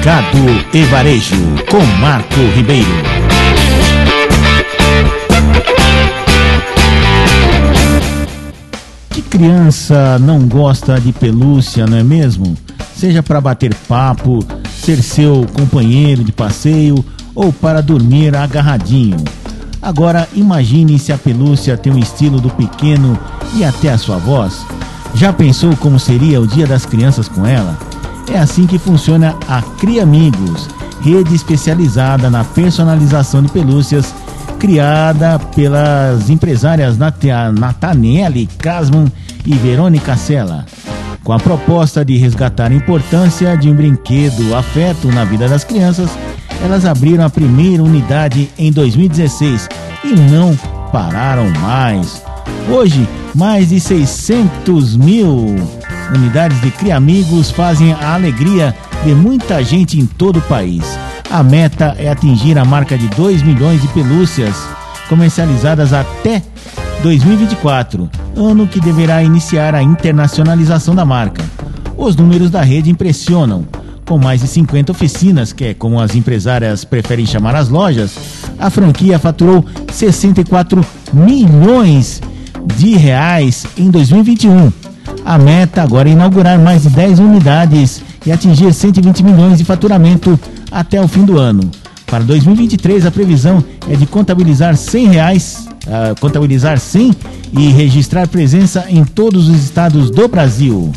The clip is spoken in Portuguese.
Mercado e Varejo, com Marco Ribeiro. Que criança não gosta de pelúcia, não é mesmo? Seja para bater papo, ser seu companheiro de passeio ou para dormir agarradinho. Agora imagine se a pelúcia tem o estilo do pequeno e até a sua voz. Já pensou como seria o Dia das Crianças com ela? É assim que funciona a Cria Amigos, rede especializada na personalização de pelúcias, criada pelas empresárias Natanelli Casman e Verônica Sela. Com a proposta de resgatar a importância de um brinquedo afeto na vida das crianças, elas abriram a primeira unidade em 2016 e não pararam mais. Hoje, mais de 600 mil unidades de Cria Amigos fazem a alegria de muita gente em todo o país. A meta é atingir a marca de 2 milhões de pelúcias comercializadas até 2024, ano que deverá iniciar a internacionalização da marca. Os números da rede impressionam. Com mais de 50 oficinas, que é como as empresárias preferem chamar as lojas, a franquia faturou 64 milhões de reais em 2021 a meta agora é inaugurar mais de 10 unidades e atingir 120 milhões de faturamento até o fim do ano. Para 2023, a previsão é de contabilizar 100 reais, uh, contabilizar 100 e registrar presença em todos os estados do Brasil.